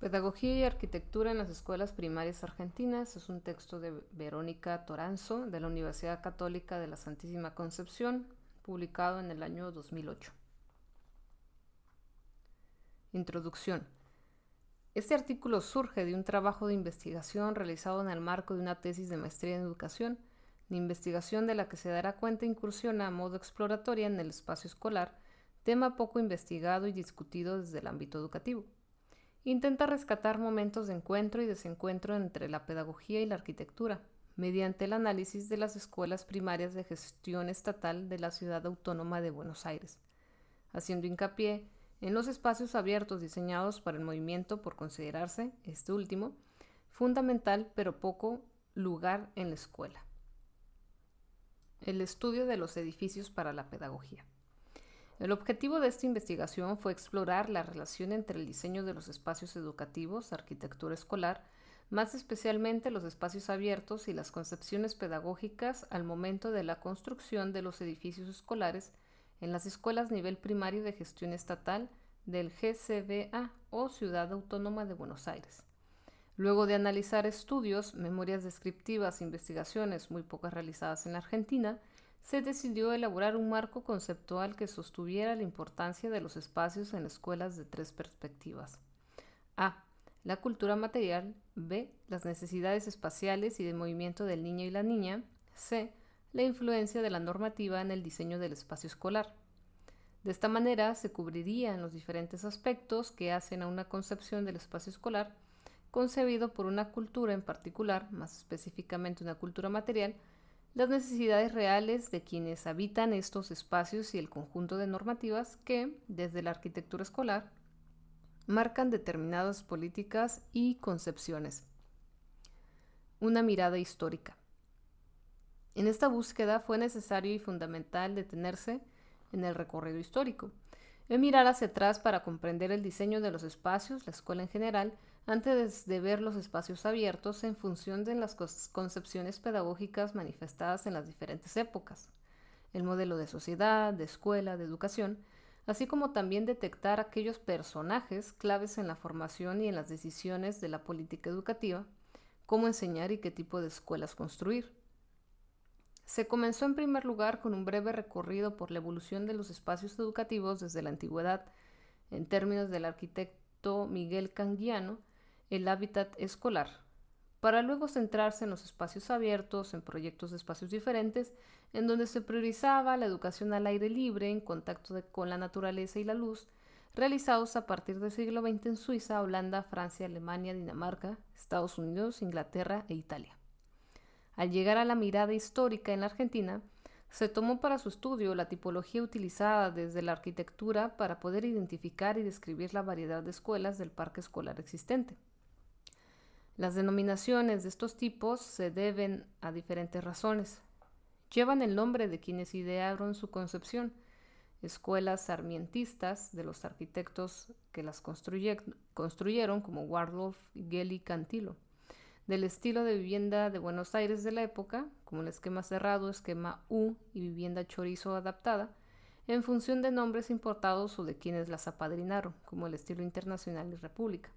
Pedagogía y Arquitectura en las Escuelas Primarias Argentinas es un texto de Verónica Toranzo de la Universidad Católica de la Santísima Concepción, publicado en el año 2008. Introducción. Este artículo surge de un trabajo de investigación realizado en el marco de una tesis de maestría en educación, la investigación de la que se dará cuenta incursiona a modo exploratoria en el espacio escolar, tema poco investigado y discutido desde el ámbito educativo intenta rescatar momentos de encuentro y desencuentro entre la pedagogía y la arquitectura, mediante el análisis de las escuelas primarias de gestión estatal de la Ciudad Autónoma de Buenos Aires, haciendo hincapié en los espacios abiertos diseñados para el movimiento por considerarse, este último, fundamental pero poco lugar en la escuela. El estudio de los edificios para la pedagogía. El objetivo de esta investigación fue explorar la relación entre el diseño de los espacios educativos, arquitectura escolar, más especialmente los espacios abiertos y las concepciones pedagógicas al momento de la construcción de los edificios escolares en las escuelas nivel primario de gestión estatal del GCBA o Ciudad Autónoma de Buenos Aires. Luego de analizar estudios, memorias descriptivas investigaciones muy pocas realizadas en la Argentina, se decidió elaborar un marco conceptual que sostuviera la importancia de los espacios en escuelas de tres perspectivas. A. La cultura material. B. Las necesidades espaciales y de movimiento del niño y la niña. C. La influencia de la normativa en el diseño del espacio escolar. De esta manera se cubrirían los diferentes aspectos que hacen a una concepción del espacio escolar concebido por una cultura en particular, más específicamente una cultura material, las necesidades reales de quienes habitan estos espacios y el conjunto de normativas que, desde la arquitectura escolar, marcan determinadas políticas y concepciones. Una mirada histórica. En esta búsqueda fue necesario y fundamental detenerse en el recorrido histórico, en mirar hacia atrás para comprender el diseño de los espacios, la escuela en general, antes de ver los espacios abiertos en función de las concepciones pedagógicas manifestadas en las diferentes épocas, el modelo de sociedad, de escuela, de educación, así como también detectar aquellos personajes claves en la formación y en las decisiones de la política educativa, cómo enseñar y qué tipo de escuelas construir. Se comenzó en primer lugar con un breve recorrido por la evolución de los espacios educativos desde la antigüedad, en términos del arquitecto Miguel Canguiano, el hábitat escolar, para luego centrarse en los espacios abiertos, en proyectos de espacios diferentes, en donde se priorizaba la educación al aire libre, en contacto con la naturaleza y la luz, realizados a partir del siglo XX en Suiza, Holanda, Francia, Alemania, Dinamarca, Estados Unidos, Inglaterra e Italia. Al llegar a la mirada histórica en la Argentina, se tomó para su estudio la tipología utilizada desde la arquitectura para poder identificar y describir la variedad de escuelas del parque escolar existente. Las denominaciones de estos tipos se deben a diferentes razones. Llevan el nombre de quienes idearon su concepción, escuelas sarmientistas de los arquitectos que las construyeron como Wardolf, Gelli, Cantilo, del estilo de vivienda de Buenos Aires de la época, como el esquema cerrado, esquema U y vivienda chorizo adaptada, en función de nombres importados o de quienes las apadrinaron, como el estilo internacional y república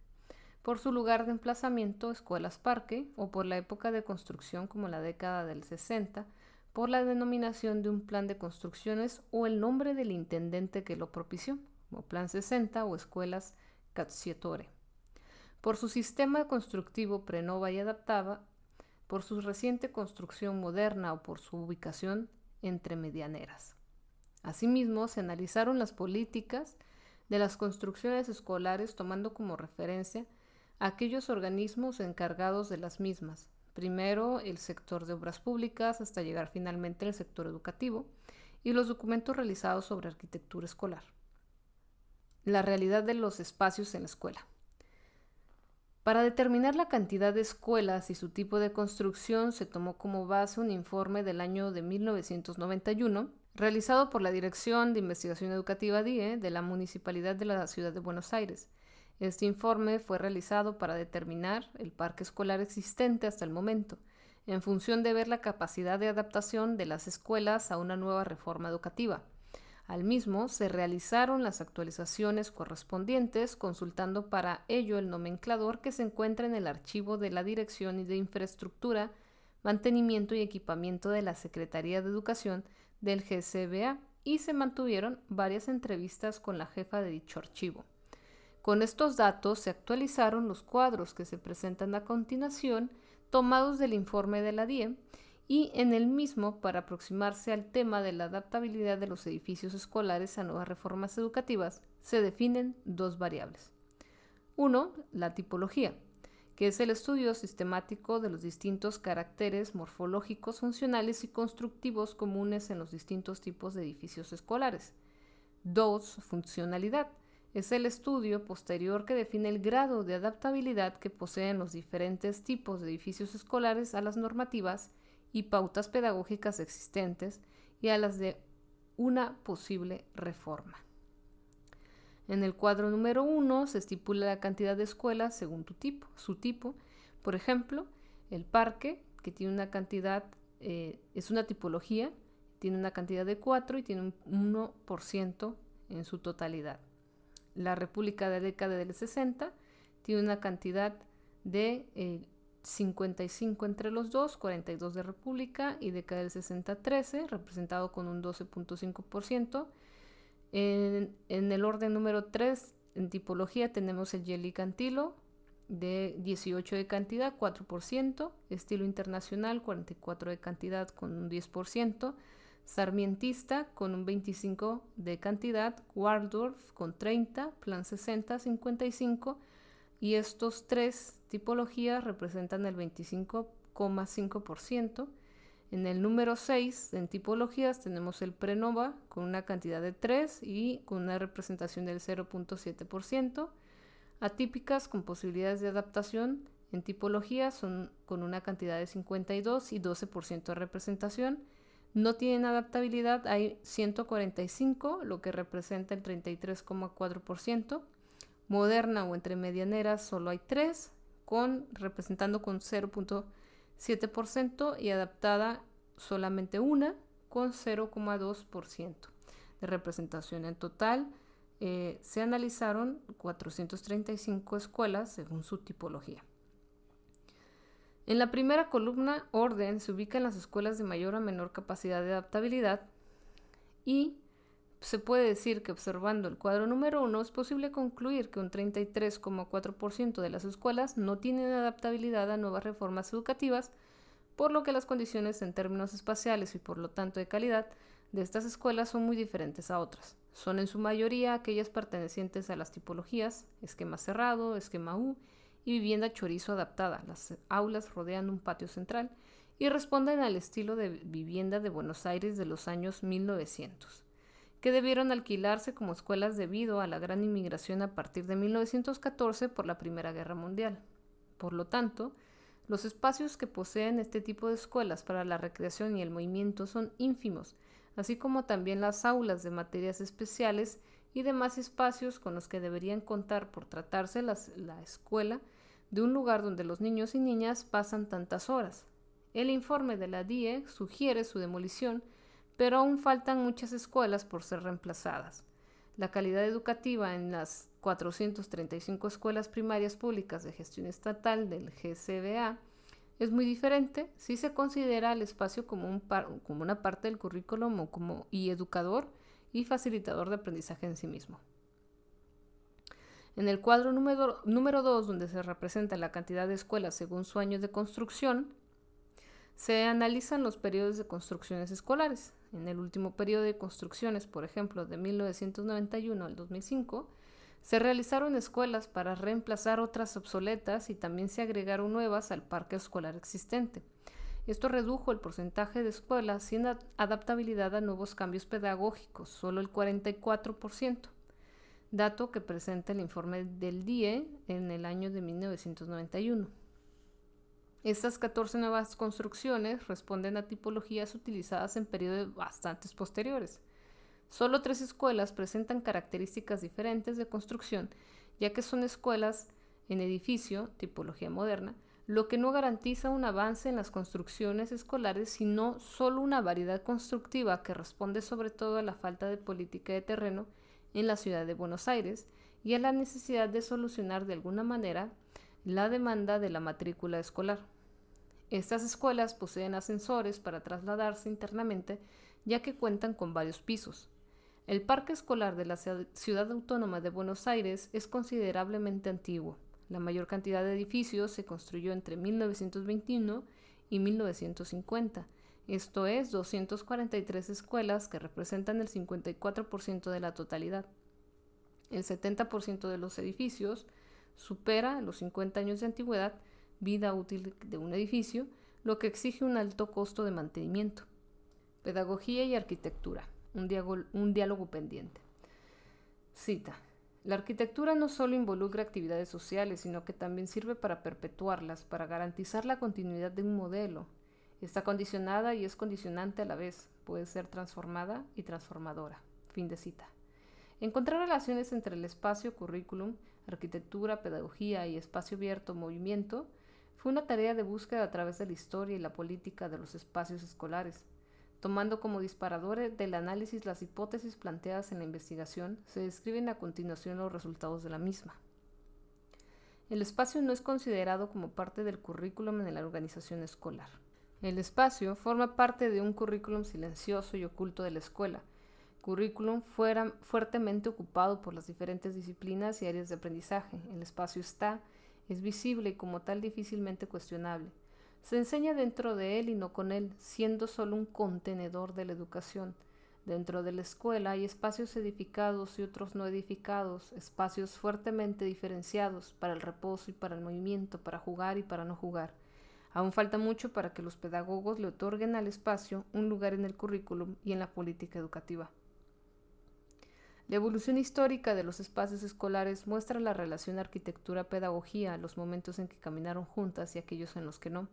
por su lugar de emplazamiento, escuelas parque, o por la época de construcción como la década del 60, por la denominación de un plan de construcciones o el nombre del intendente que lo propició, como Plan 60 o Escuelas Cazziatore. Por su sistema constructivo prenova y adaptaba, por su reciente construcción moderna o por su ubicación entre medianeras. Asimismo, se analizaron las políticas de las construcciones escolares tomando como referencia aquellos organismos encargados de las mismas. Primero el sector de obras públicas hasta llegar finalmente al sector educativo y los documentos realizados sobre arquitectura escolar. La realidad de los espacios en la escuela. Para determinar la cantidad de escuelas y su tipo de construcción se tomó como base un informe del año de 1991 realizado por la Dirección de Investigación Educativa DIE de la Municipalidad de la Ciudad de Buenos Aires este informe fue realizado para determinar el parque escolar existente hasta el momento, en función de ver la capacidad de adaptación de las escuelas a una nueva reforma educativa, Al mismo se realizaron las actualizaciones correspondientes, consultando para ello el nomenclador que se encuentra en el archivo de la Dirección de Infraestructura, Mantenimiento y Equipamiento de la Secretaría de Educación del GCBA y se mantuvieron varias entrevistas con la jefa de dicho archivo. Con estos datos se actualizaron los cuadros que se presentan a continuación, tomados del informe de la DIE, y en el mismo, para aproximarse al tema de la adaptabilidad de los edificios escolares a nuevas reformas educativas, se definen dos variables. Uno, la tipología, que es el estudio sistemático de los distintos caracteres morfológicos, funcionales y constructivos comunes en los distintos tipos de edificios escolares. Dos, funcionalidad, es el estudio posterior que define el grado de adaptabilidad que poseen los diferentes tipos de edificios escolares a las normativas y pautas pedagógicas existentes y a las de una posible reforma. En el cuadro número 1 se estipula la cantidad de escuelas según tu tipo, su tipo. Por ejemplo, el parque, que tiene una cantidad, eh, es una tipología, tiene una cantidad de 4 y tiene un 1% en su totalidad. La República de la década del 60 tiene una cantidad de eh, 55 entre los dos, 42 de República y década del 60-13, representado con un 12.5%. En, en, el orden número 3, en tipología, tenemos el Jelly Cantilo de 18 de cantidad, 4%, estilo internacional, 44 de cantidad con un 10%, Sarmientista con un 25 de cantidad, Waldorf con 30, Plan 60, 55, y estos tres tipologías representan el 25,5%. En el número 6, en tipologías, tenemos el Prenova con una cantidad de 3 y con una representación del 0.7%. Atípicas con posibilidades de adaptación en tipologías son con una cantidad de 52 y 12% de representación. No tienen adaptabilidad, hay 145, lo que representa el 33,4%. Moderna o entre medianeras solo hay tres, con, representando con 0.7% y adaptada solamente una con 0,2% de representación. En total eh, se analizaron 435 escuelas según su tipología. En la primera columna, orden, se ubican las escuelas de mayor o menor capacidad de adaptabilidad y se puede decir que observando el cuadro número 1 es posible concluir que un 33,4% de las escuelas no tienen adaptabilidad a nuevas reformas educativas, por lo que las condiciones en términos espaciales y por lo tanto de calidad de estas escuelas son muy diferentes a otras. Son en su mayoría aquellas pertenecientes a las tipologías esquema cerrado, esquema U y vivienda chorizo adaptada. Las aulas rodean un patio central y responden al estilo de vivienda de Buenos Aires de los años 1900 que debieron alquilarse como escuelas debido a la gran inmigración a partir de 1914 por la Primera Guerra Mundial. Por lo tanto, los espacios que poseen este tipo de escuelas para la recreación y el movimiento son ínfimos, así como también las aulas de materias especiales y demás espacios con los que deberían contar por tratarse la escuela de un lugar donde los niños y niñas pasan tantas horas. El informe de la DIE sugiere su demolición pero aún faltan muchas escuelas por ser reemplazadas. La calidad educativa en las 435 escuelas primarias públicas de gestión estatal del GCBA es muy diferente si se considera el espacio como, un como una parte del currículum como, y educador y facilitador de aprendizaje en sí mismo. En el cuadro número 2, donde se representa la cantidad de escuelas según su año de construcción, se analizan los periodos de construcciones escolares. En el último periodo de construcciones, por ejemplo, de 1991 al 2005, se realizaron escuelas para reemplazar otras obsoletas y también se agregaron nuevas al parque escolar existente. Esto redujo el porcentaje de escuelas sin adaptabilidad a nuevos cambios pedagógicos, solo el 44%, dato que presenta el informe del DIE en el año de 1991. Estas 14 nuevas construcciones responden a tipologías utilizadas en periodos bastante posteriores. Solo tres escuelas presentan características diferentes de construcción, ya que son escuelas en edificio, tipología moderna, lo que no garantiza un avance en las construcciones escolares, sino solo una variedad constructiva que responde sobre todo a la falta de política de terreno en la ciudad de Buenos Aires y a la necesidad de solucionar de alguna manera la demanda de la matrícula escolar. Estas escuelas poseen ascensores para trasladarse internamente ya que cuentan con varios pisos. El parque escolar de la Ciudad Autónoma de Buenos Aires es considerablemente antiguo. La mayor cantidad de edificios se construyó entre 1921 y 1950, esto es 243 escuelas que representan el 54% de la totalidad. El 70% de los edificios supera los 50 años de antigüedad, vida útil de un edificio, lo que exige un alto costo de mantenimiento. Pedagogía y arquitectura, un, diálogo pendiente. Cita. La arquitectura no solo involucra actividades sociales, sino que también sirve para perpetuarlas, para garantizar la continuidad de un modelo. Está condicionada y es condicionante a la vez, puede ser transformada y transformadora. Fin de cita. Encontrar relaciones entre el espacio, currículum, arquitectura, pedagogía y espacio abierto, movimiento, fue una tarea de búsqueda a través de la historia y la política de los espacios escolares. Tomando como disparadores del análisis las hipótesis planteadas en la investigación, se describen a continuación los resultados de la misma. El espacio no es considerado como parte del currículum en la organización escolar. El espacio forma parte de un currículum silencioso y oculto de la escuela, currículum fuera fuertemente ocupado por las diferentes disciplinas y áreas de aprendizaje. El espacio está, es visible y como tal difícilmente cuestionable. Se enseña dentro de él y no con él, siendo solo un contenedor de la educación. Dentro de la escuela hay espacios edificados y otros no edificados, espacios fuertemente diferenciados para el reposo y para el movimiento, para jugar y para no jugar. Aún falta mucho para que los pedagogos le otorguen al espacio un lugar en el currículum y en la política educativa. La evolución histórica de los espacios escolares muestra la relación arquitectura-pedagogía, los momentos en que caminaron juntas y aquellos en los que no.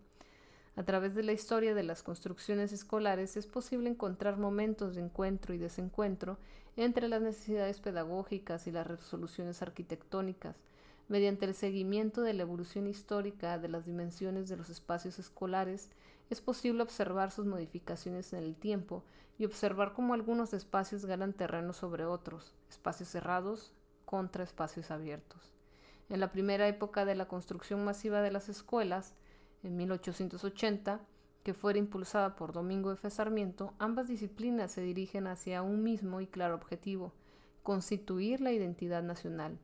A través de la historia de las construcciones escolares es posible encontrar momentos de encuentro y desencuentro entre las necesidades pedagógicas y las resoluciones arquitectónicas, mediante el seguimiento de la evolución histórica de las dimensiones de los espacios escolares, es posible observar sus modificaciones en el tiempo y observar cómo algunos espacios ganan terreno sobre otros, espacios cerrados contra espacios abiertos. En la primera época de la construcción masiva de las escuelas, en 1880, que fuera impulsada por Domingo F. Sarmiento, ambas disciplinas se dirigen hacia un mismo y claro objetivo, constituir la identidad nacional.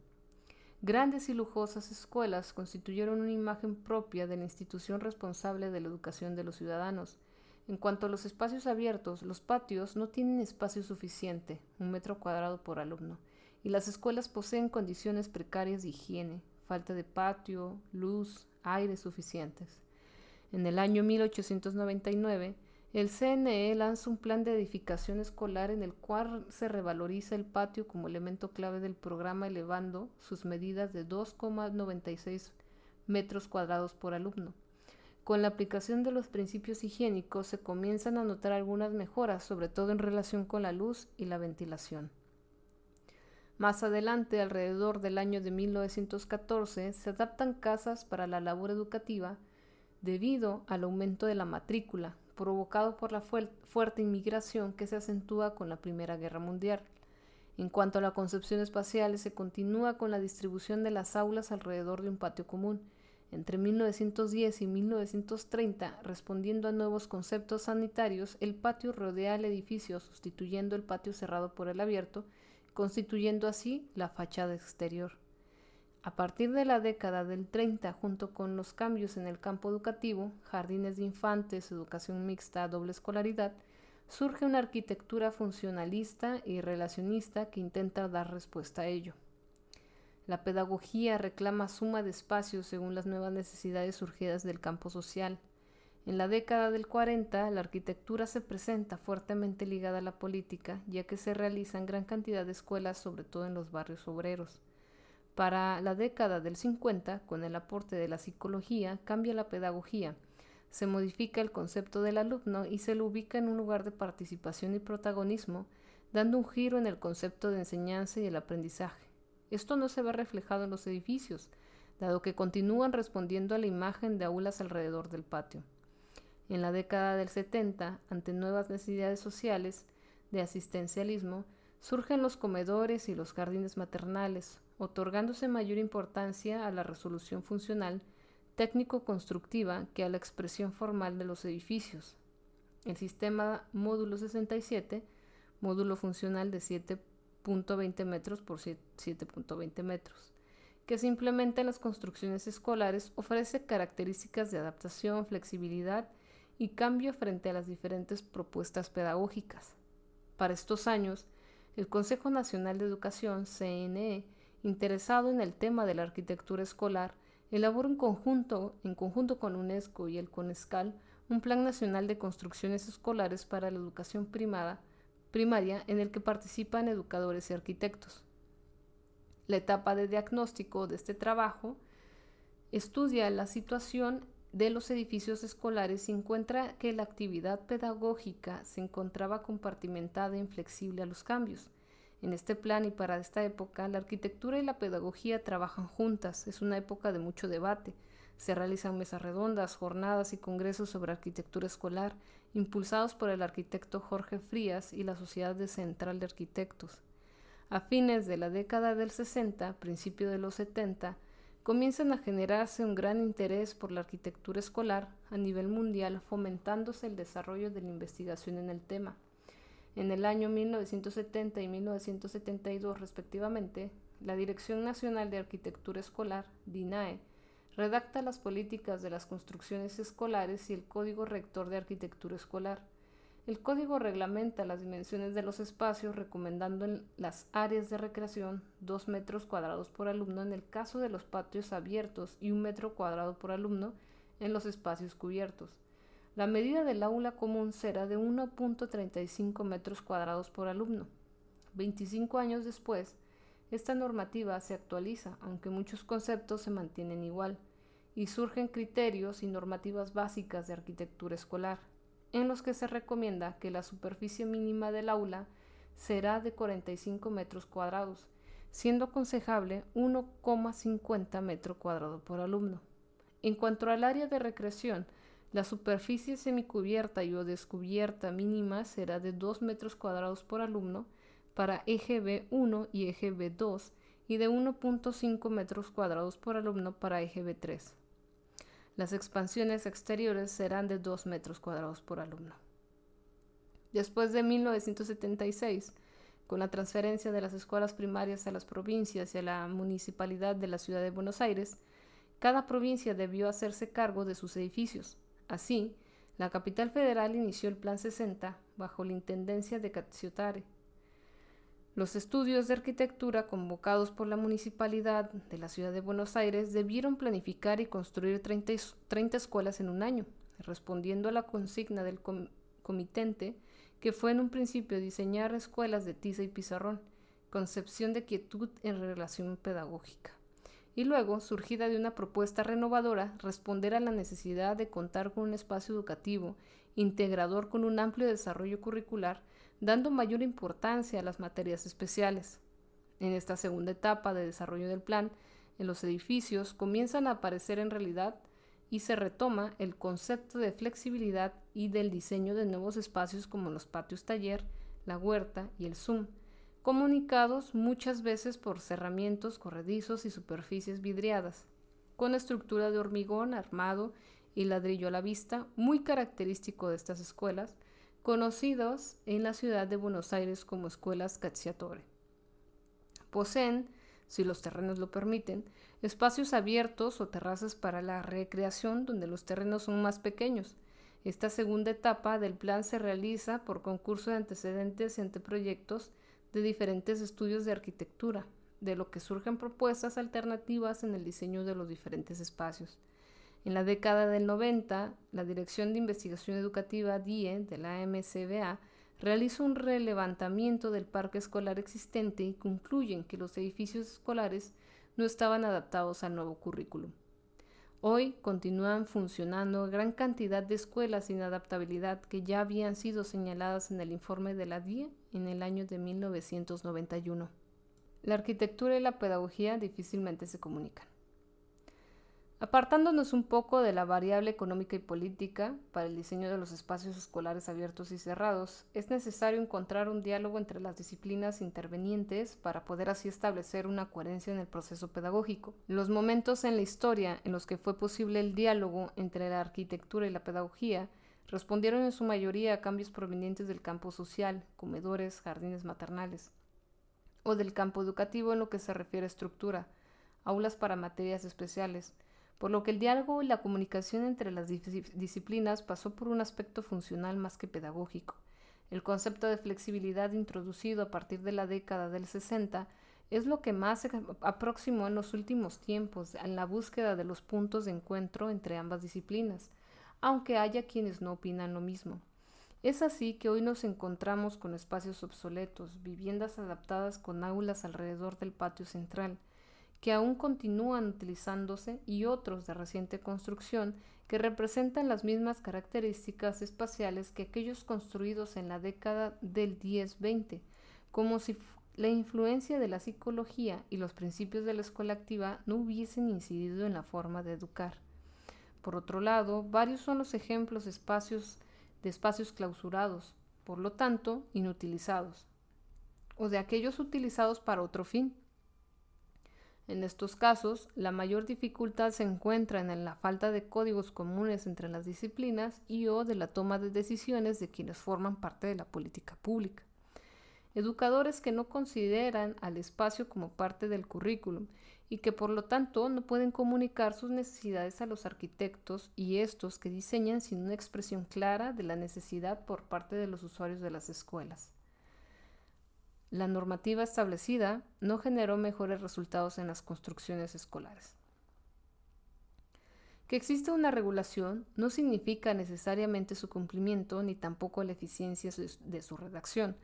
Grandes y lujosas escuelas constituyeron una imagen propia de la institución responsable de la educación de los ciudadanos. En cuanto a los espacios abiertos, los patios no tienen espacio suficiente, un metro cuadrado por alumno, y las escuelas poseen condiciones precarias de higiene, falta de patio, luz, aire suficientes. En el año 1899, el CNE lanza un plan de edificación escolar en el cual se revaloriza el patio como elemento clave del programa elevando sus medidas de 2,96 metros cuadrados por alumno. Con la aplicación de los principios higiénicos se comienzan a notar algunas mejoras, sobre todo en relación con la luz y la ventilación. Más adelante, alrededor del año de 1914, se adaptan casas para la labor educativa debido al aumento de la matrícula, provocado por la fuerte inmigración que se acentúa con la Primera Guerra Mundial. En cuanto a la concepción espacial, se continúa con la distribución de las aulas alrededor de un patio común. Entre 1910 y 1930, respondiendo a nuevos conceptos sanitarios, el patio rodea el edificio, sustituyendo el patio cerrado por el abierto, constituyendo así la fachada exterior. A partir de la década del 30, junto con los cambios en el campo educativo, jardines de infantes, educación mixta, doble escolaridad, surge una arquitectura funcionalista y relacionista que intenta dar respuesta a ello. La pedagogía reclama suma de espacios según las nuevas necesidades surgidas del campo social. En la década del 40, la arquitectura se presenta fuertemente ligada a la política, ya que se realizan gran cantidad de escuelas, sobre todo en los barrios obreros. Para la década del 50, con el aporte de la psicología, cambia la pedagogía, se modifica el concepto del alumno y se lo ubica en un lugar de participación y protagonismo, dando un giro en el concepto de enseñanza y el aprendizaje. Esto no se ve reflejado en los edificios, dado que continúan respondiendo a la imagen de aulas alrededor del patio. En la década del 70, ante nuevas necesidades sociales de asistencialismo, surgen los comedores y los jardines maternales, otorgándose mayor importancia a la resolución funcional técnico-constructiva que a la expresión formal de los edificios. El sistema módulo 67, módulo funcional de 7.20 metros por 7.20 metros, que se implementa en las construcciones escolares, ofrece características de adaptación, flexibilidad y cambio frente a las diferentes propuestas pedagógicas. Para estos años, el Consejo Nacional de Educación, CNE, interesado en el tema de la arquitectura escolar, elaboró en conjunto, en conjunto con UNESCO y el CONESCAL un Plan Nacional de Construcciones Escolares para la Educación primaria en el que participan educadores y arquitectos. La etapa de diagnóstico de este trabajo estudia la situación de los edificios escolares y encuentra que la actividad pedagógica se encontraba compartimentada e inflexible a los cambios. En este plan y para esta época, la arquitectura y la pedagogía trabajan juntas. Es una época de mucho debate. Se realizan mesas redondas, jornadas y congresos sobre arquitectura escolar, impulsados por el arquitecto Jorge Frías y la Sociedad de Central de Arquitectos. A fines de la década del 60, principio de los 70, comienzan a generarse un gran interés por la arquitectura escolar a nivel mundial, fomentándose el desarrollo de la investigación en el tema. En el año 1970 y 1972, respectivamente, la Dirección Nacional de Arquitectura Escolar, DINAE, redacta las políticas de las construcciones escolares y el Código Rector de Arquitectura Escolar. El código reglamenta las dimensiones de los espacios, recomendando en las áreas de recreación 2 metros cuadrados por alumno en el caso de los patios abiertos y un metro cuadrado por alumno en los espacios cubiertos. La medida del aula común será de 1.35 metros cuadrados por alumno. 25 años después, esta normativa se actualiza, aunque muchos conceptos se mantienen igual, y surgen criterios y normativas básicas de arquitectura escolar, en los que se recomienda que la superficie mínima del aula será de 45 metros cuadrados, siendo aconsejable 1,50 metro cuadrado por alumno. En cuanto al área de recreación, la superficie semicubierta y o descubierta mínima será de 2 metros cuadrados por alumno para eje B1 y eje B2 y de 1.5 metros cuadrados por alumno para eje B3. Las expansiones exteriores serán de 2 metros cuadrados por alumno. Después de 1976, con la transferencia de las escuelas primarias a las provincias y a la municipalidad de la ciudad de Buenos Aires, cada provincia debió hacerse cargo de sus edificios, Así, la capital federal inició el Plan 60 bajo la intendencia de Cacciotare. Los estudios de arquitectura convocados por la municipalidad de la ciudad de Buenos Aires debieron planificar y construir 30, escuelas en un año, respondiendo a la consigna del comitente que fue en un principio diseñar escuelas de tiza y pizarrón, concepción de quietud en relación pedagógica y luego, surgida de una propuesta renovadora, responder a la necesidad de contar con un espacio educativo integrador con un amplio desarrollo curricular, dando mayor importancia a las materias especiales. En esta segunda etapa de desarrollo del plan, en los edificios comienzan a aparecer en realidad y se retoma el concepto de flexibilidad y del diseño de nuevos espacios como los patios taller, la huerta y el Zoom, comunicados muchas veces por cerramientos corredizos y superficies vidriadas, con estructura de hormigón armado y ladrillo a la vista, muy característico de estas escuelas, conocidos en la ciudad de Buenos Aires como escuelas Cacciatore. Poseen, si los terrenos lo permiten, espacios abiertos o terrazas para la recreación donde los terrenos son más pequeños. Esta segunda etapa del plan se realiza por concurso de antecedentes y anteproyectos de diferentes estudios de arquitectura, de lo que surgen propuestas alternativas en el diseño de los diferentes espacios. En la década del 90, la Dirección de Investigación Educativa DIE de la MCBA realiza un relevantamiento del parque escolar existente y concluyen que los edificios escolares no estaban adaptados al nuevo currículum. Hoy continúan funcionando gran cantidad de escuelas sin adaptabilidad que ya habían sido señaladas en el informe de la DIE en el año de 1991. La arquitectura y la pedagogía difícilmente se comunican. Apartándonos un poco de la variable económica y política para el diseño de los espacios escolares abiertos y cerrados, es necesario encontrar un diálogo entre las disciplinas intervenientes para poder así establecer una coherencia en el proceso pedagógico. Los momentos en la historia en los que fue posible el diálogo entre la arquitectura y la pedagogía respondieron en su mayoría a cambios provenientes del campo social, comedores, jardines maternales, o del campo educativo en lo que se refiere a estructura, aulas para materias especiales, por lo que el diálogo y la comunicación entre las disciplinas pasó por un aspecto funcional más que pedagógico. El concepto de flexibilidad introducido a partir de la década del 60 es lo que más se aproximó en los últimos tiempos en la búsqueda de los puntos de encuentro entre ambas disciplinas, aunque haya quienes no opinan lo mismo. Es así que hoy nos encontramos con espacios obsoletos, viviendas adaptadas con aulas alrededor del patio central, que aún continúan utilizándose y otros de reciente construcción que representan las mismas características espaciales que aquellos construidos en la década del 10-20, como si la influencia de la psicología y los principios de la escuela activa no hubiesen incidido en la forma de educar. Por otro lado, varios son los ejemplos espacios, de espacios clausurados, por lo tanto, inutilizados, o de aquellos utilizados para otro fin, en estos casos, la mayor dificultad se encuentra en la falta de códigos comunes entre las disciplinas y o de la toma de decisiones de quienes forman parte de la política pública. Educadores que no consideran al espacio como parte del currículum y que por lo tanto no pueden comunicar sus necesidades a los arquitectos y estos que diseñan sin una expresión clara de la necesidad por parte de los usuarios de las escuelas la normativa establecida no generó mejores resultados en las construcciones escolares. Que exista una regulación no significa necesariamente su cumplimiento ni tampoco la eficiencia de su redacción,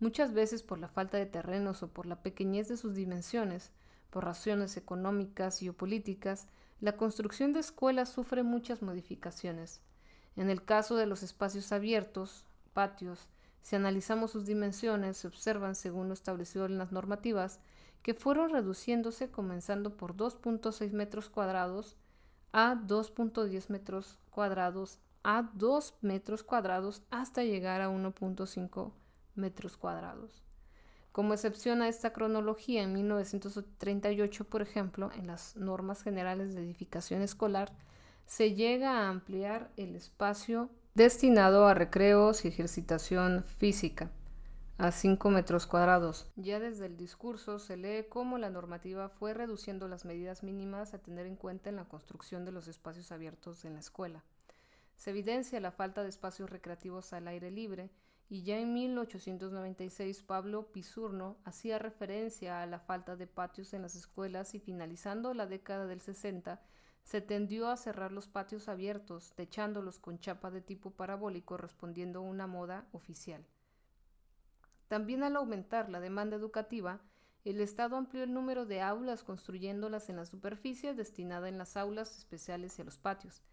muchas veces por la falta de terrenos o por la pequeñez de sus dimensiones, por razones económicas y o políticas, la construcción de escuelas sufre muchas modificaciones. En el caso de los espacios abiertos, patios, si analizamos sus dimensiones, se observan, según lo establecido en las normativas, que fueron reduciéndose comenzando por 2.6 metros cuadrados a 2.10 metros cuadrados a 2 metros cuadrados hasta llegar a 1.5 metros cuadrados. Como excepción a esta cronología, en 1938, por ejemplo, en las normas generales de edificación escolar, se llega a ampliar el espacio destinado a recreos y ejercitación física, a 5 metros cuadrados. Ya desde el discurso se lee cómo la normativa fue reduciendo las medidas mínimas a tener en cuenta en la construcción de los espacios abiertos en la escuela. Se evidencia la falta de espacios recreativos al aire libre y ya en 1896 Pablo Pisurno hacía referencia a la falta de patios en las escuelas y finalizando la década del 60 se tendió a cerrar los patios abiertos, techándolos con chapa de tipo parabólico respondiendo a una moda oficial. También al aumentar la demanda educativa, el Estado amplió el número de aulas construyéndolas en la superficie destinada en las aulas especiales y a los patios.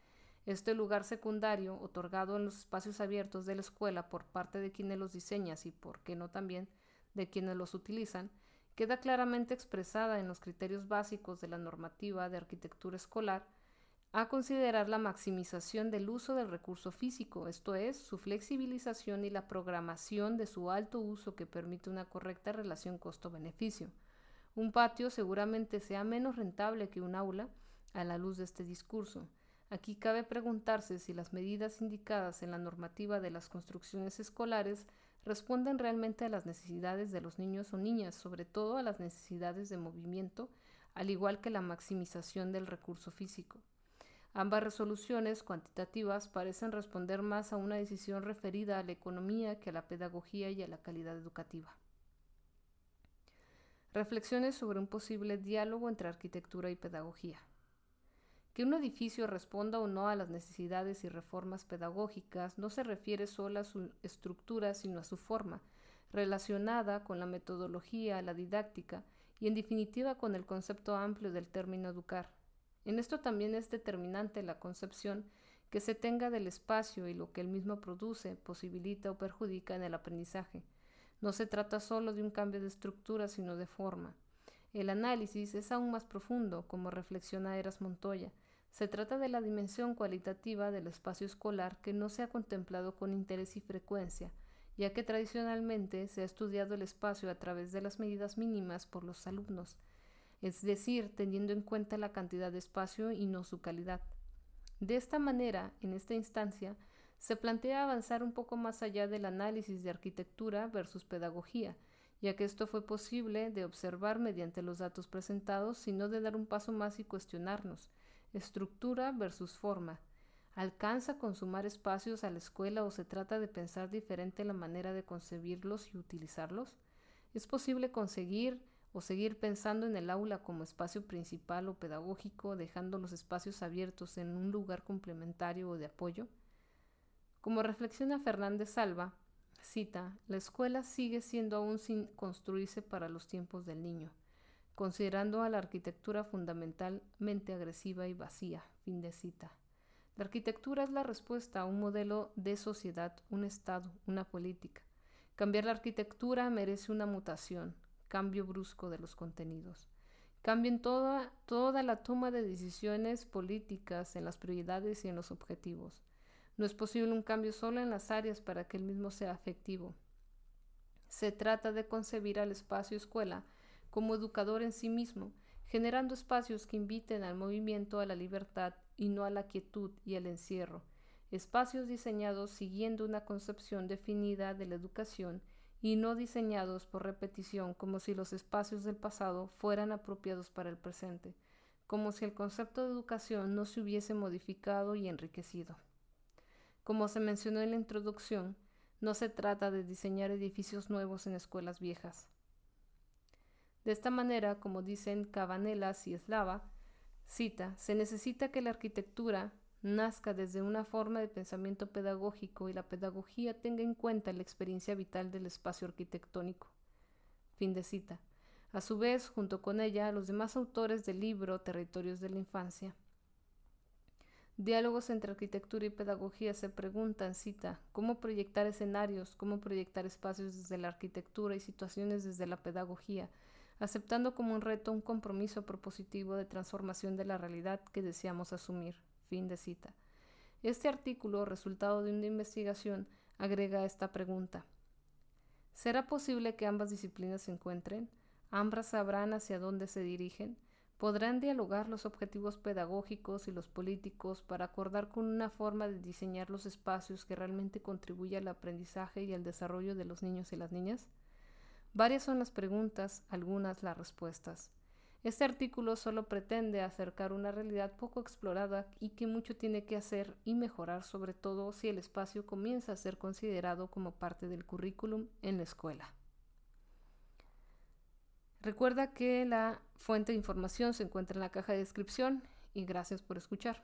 Este lugar secundario, otorgado en los espacios abiertos de la escuela por parte de quienes los diseñan y, por qué no también, de quienes los utilizan, queda claramente expresada en los criterios básicos de la normativa de arquitectura escolar a considerar la maximización del uso del recurso físico, esto es, su flexibilización y la programación de su alto uso que permite una correcta relación costo-beneficio. Un patio seguramente sea menos rentable que un aula a la luz de este discurso. Aquí cabe preguntarse si las medidas indicadas en la normativa de las construcciones escolares responden realmente a las necesidades de los niños o niñas, sobre todo a las necesidades de movimiento, al igual que la maximización del recurso físico. Ambas resoluciones cuantitativas parecen responder más a una decisión referida a la economía que a la pedagogía y a la calidad educativa. Reflexiones sobre un posible diálogo entre arquitectura y pedagogía. Que un edificio responda o no a las necesidades y reformas pedagógicas no se refiere solo a su estructura, sino a su forma, relacionada con la metodología, la didáctica y en definitiva con el concepto amplio del término educar. En esto también es determinante la concepción que se tenga del espacio y lo que el mismo produce, posibilita o perjudica en el aprendizaje. No se trata solo de un cambio de estructura, sino de forma. El análisis es aún más profundo, como reflexiona Eras Montoya, Se trata de la dimensión cualitativa del espacio escolar que no se ha contemplado con interés y frecuencia, ya que tradicionalmente se ha estudiado el espacio a través de las medidas mínimas por los alumnos, es decir, teniendo en cuenta la cantidad de espacio y no su calidad. De esta manera, en esta instancia, se plantea avanzar un poco más allá del análisis de arquitectura versus pedagogía, ya que esto fue posible de observar mediante los datos presentados, sino de dar un paso más y cuestionarnos, estructura versus forma. ¿Alcanza consumar espacios a la escuela o se trata de pensar diferente la manera de concebirlos y utilizarlos? ¿Es posible conseguir o seguir pensando en el aula como espacio principal o pedagógico, dejando los espacios abiertos en un lugar complementario o de apoyo? Como reflexiona Fernández Salva, cita, la escuela sigue siendo aún sin construirse para los tiempos del niño considerando a la arquitectura fundamentalmente agresiva y vacía. Fin de cita. La arquitectura es la respuesta a un modelo de sociedad, un Estado, una política. Cambiar la arquitectura merece una mutación, cambio brusco de los contenidos. Cambio en toda, toda la toma de decisiones políticas, en las prioridades y en los objetivos. No es posible un cambio solo en las áreas para que el mismo sea efectivo. Se trata de concebir al espacio escuela como educador en sí mismo, generando espacios que inviten al movimiento a la libertad y no a la quietud y el encierro, espacios diseñados siguiendo una concepción definida de la educación y no diseñados por repetición como si los espacios del pasado fueran apropiados para el presente, como si el concepto de educación no se hubiese modificado y enriquecido. Como se mencionó en la introducción, no se trata de diseñar edificios nuevos en escuelas viejas, de esta manera, como dicen Cabanelas y Eslava, cita, se necesita que la arquitectura nazca desde una forma de pensamiento pedagógico y la pedagogía tenga en cuenta la experiencia vital del espacio arquitectónico. Fin de cita. A su vez, junto con ella, los demás autores del libro Territorios de la Infancia. Diálogos entre arquitectura y pedagogía se preguntan, cita, cómo proyectar escenarios, cómo proyectar espacios desde la arquitectura y situaciones desde la pedagogía, aceptando como un reto un compromiso propositivo de transformación de la realidad que deseamos asumir. Fin de cita. Este artículo, resultado de una investigación, agrega esta pregunta. ¿Será posible que ambas disciplinas se encuentren? ¿Ambas sabrán hacia dónde se dirigen? ¿Podrán dialogar los objetivos pedagógicos y los políticos para acordar con una forma de diseñar los espacios que realmente contribuya al aprendizaje y al desarrollo de los niños y las niñas? Varias son las preguntas, algunas las respuestas. Este artículo solo pretende acercar una realidad poco explorada y que mucho tiene que hacer y mejorar, sobre todo si el espacio comienza a ser considerado como parte del currículum en la escuela. Recuerda que la fuente de información se encuentra en la caja de descripción y gracias por escuchar.